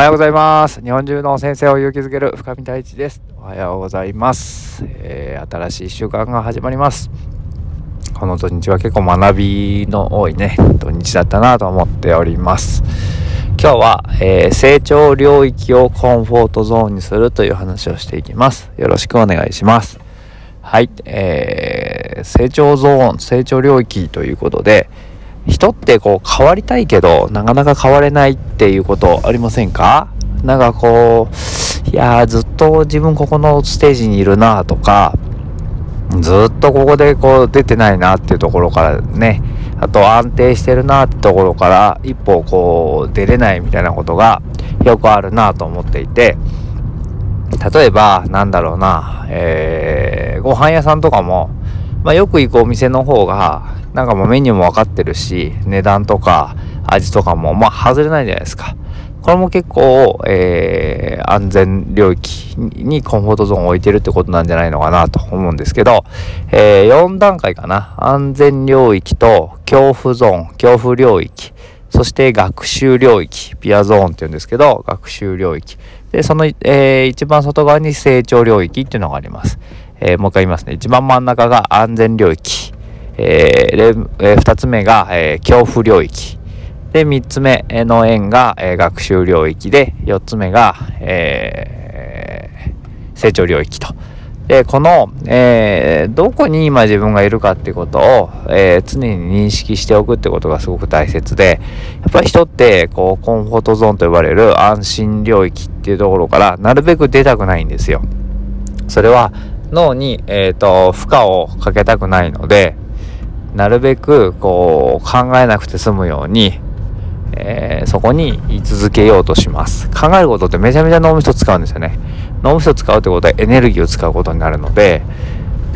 はようございます。日本中の先生を勇気づける深見太一です。おはようございます。えー、新しい1週間が始まります。この土日は結構学びの多いね、土日だったなと思っております。今日は、えー、成長領域をコンフォートゾーンにするという話をしていきます。よろしくお願いします。はい、えー、成長ゾーン、成長領域ということで、人ってこう変わりたいけどなかなか変われないっていうことありませんか？なんかこういやずっと自分ここのステージにいるなとかずっとここでこう出てないなっていうところからねあと安定してるなってところから一歩こう出れないみたいなことがよくあるなと思っていて例えばなんだろうな、えー、ご飯屋さんとかも、まあ、よく行くお店の方がなんかもうメニューも分かってるし、値段とか味とかもまあ外れないじゃないですか。これも結構、えー、安全領域にコンフォートゾーンを置いてるってことなんじゃないのかなと思うんですけど、えー、4段階かな。安全領域と恐怖ゾーン、恐怖領域、そして学習領域、ピアゾーンって言うんですけど、学習領域。で、その、えー、一番外側に成長領域っていうのがあります。えー、もう一回言いますね。一番真ん中が安全領域。えー、えー、2つ目が、え、恐怖領域。で、3つ目の円が、え、学習領域で、4つ目が、え、成長領域と。で、この、え、どこに今自分がいるかってことを、え、常に認識しておくってことがすごく大切で、やっぱり人って、こう、コンフォートゾーンと呼ばれる安心領域っていうところから、なるべく出たくないんですよ。それは、脳に、えっ、ー、と、負荷をかけたくないので、なるべくこう考えなくて済むように、えー、そこに居続けようとします。考えることってめちゃめちゃ脳みそ使うんですよね。脳みそ使うってことはエネルギーを使うことになるので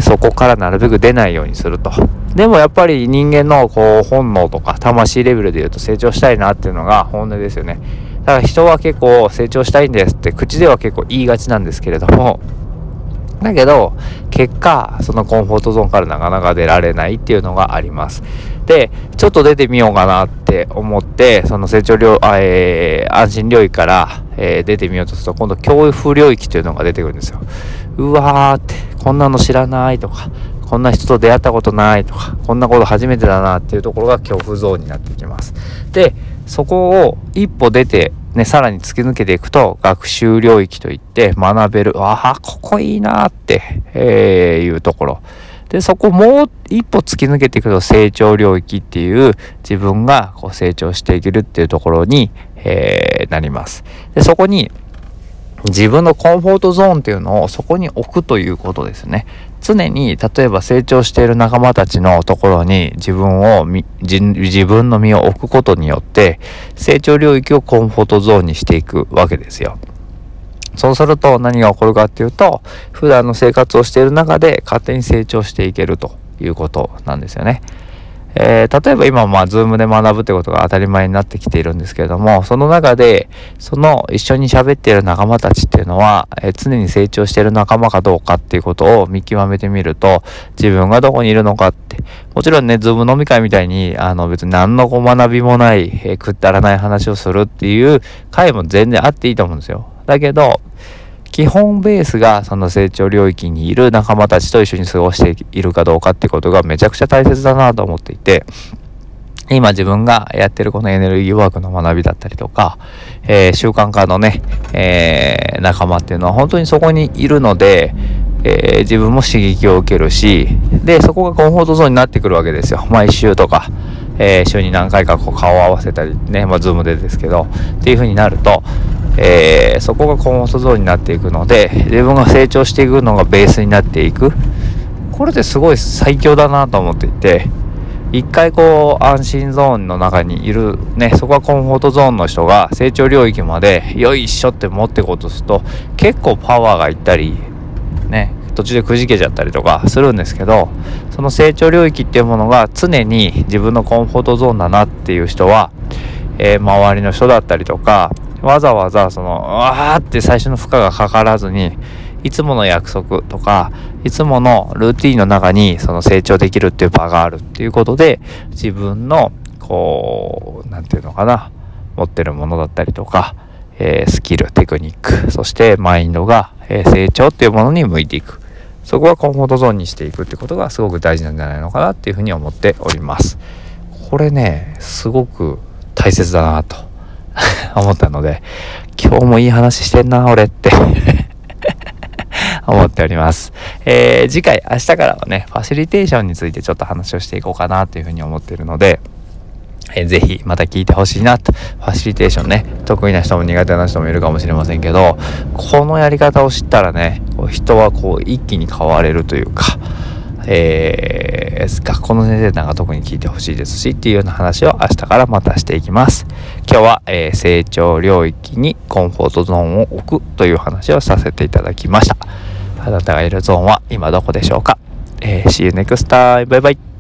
そこからなるべく出ないようにすると。でもやっぱり人間のこう本能とか魂レベルで言うと成長したいなっていうのが本音ですよね。だから人は結構成長したいんですって口では結構言いがちなんですけれどもだけど、結果、そのコンフォートゾーンからなかなか出られないっていうのがあります。で、ちょっと出てみようかなって思って、その成長領、えー、安心領域から、えー、出てみようとすると、今度恐怖領域というのが出てくるんですよ。うわーって、こんなの知らないとか、こんな人と出会ったことないとか、こんなこと初めてだなっていうところが恐怖ゾーンになってきます。で、そこを一歩出てね、さらに突き抜けていくと、学習領域といって学べる、ああ、ここいいなって、えー、いうところ。で、そこもう一歩突き抜けていくと成長領域っていう自分がこう成長していけるっていうところに、えー、なります。で、そこに自分のコンフォートゾーンっていうのをそこに置くということですね。常に例えば成長している仲間たちのところに自分を自分の身を置くことによって成長領域をコンフォートゾーンにしていくわけですよ。そうすると何が起こるかっていうと普段の生活をしている中で勝手に成長していけるということなんですよね。えー、例えば今まあ Zoom で学ぶってことが当たり前になってきているんですけれどもその中でその一緒に喋っている仲間たちっていうのは、えー、常に成長している仲間かどうかっていうことを見極めてみると自分がどこにいるのかってもちろんね Zoom 飲み会みたいにあの別に何の学びもない、えー、くったらない話をするっていう回も全然あっていいと思うんですよ。だけど基本ベースがその成長領域にいる仲間たちと一緒に過ごしているかどうかってことがめちゃくちゃ大切だなと思っていて、今自分がやってるこのエネルギーワークの学びだったりとか、えー、習慣化のね、えー、仲間っていうのは本当にそこにいるので、えー、自分も刺激を受けるし、で、そこがコンフォートゾーンになってくるわけですよ。毎週とか、えー、週に何回かこう顔を合わせたりね、まあ、ズームでですけど、っていう風になると、えー、そこがコンフォートゾーンになっていくので自分が成長していくのがベースになっていく。これですごい最強だなと思っていて一回こう安心ゾーンの中にいるねそこはコンフォートゾーンの人が成長領域までよいしょって持ってこうとすると結構パワーがいったりね途中でくじけちゃったりとかするんですけどその成長領域っていうものが常に自分のコンフォートゾーンだなっていう人は、えー、周りの人だったりとかわざわざそのわーって最初の負荷がかからずにいつもの約束とかいつものルーティンの中にその成長できるっていう場があるっていうことで自分のこう何て言うのかな持ってるものだったりとか、えー、スキル、テクニック、そしてマインドが、えー、成長っていうものに向いていく。そこはコンフォートゾーンにしていくってことがすごく大事なんじゃないのかなっていうふうに思っております。これね、すごく大切だなと思ったので、今日もいい話してんな、俺って 思っております。えー、次回、明日からはね、ファシリテーションについてちょっと話をしていこうかなというふうに思っているので、えー、ぜひまた聞いてほしいなと。ファシリテーションね、得意な人も苦手な人もいるかもしれませんけど、このやり方を知ったらね、人はこう一気に変われるというか、えー、学校の先生なんか特に聞いてほしいですしっていうような話を明日からまたしていきます。今日は、えー、成長領域にコンフォートゾーンを置くという話をさせていただきました。あなたがいるゾーンは今どこでしょうか、えー、?See you next time! バイバイ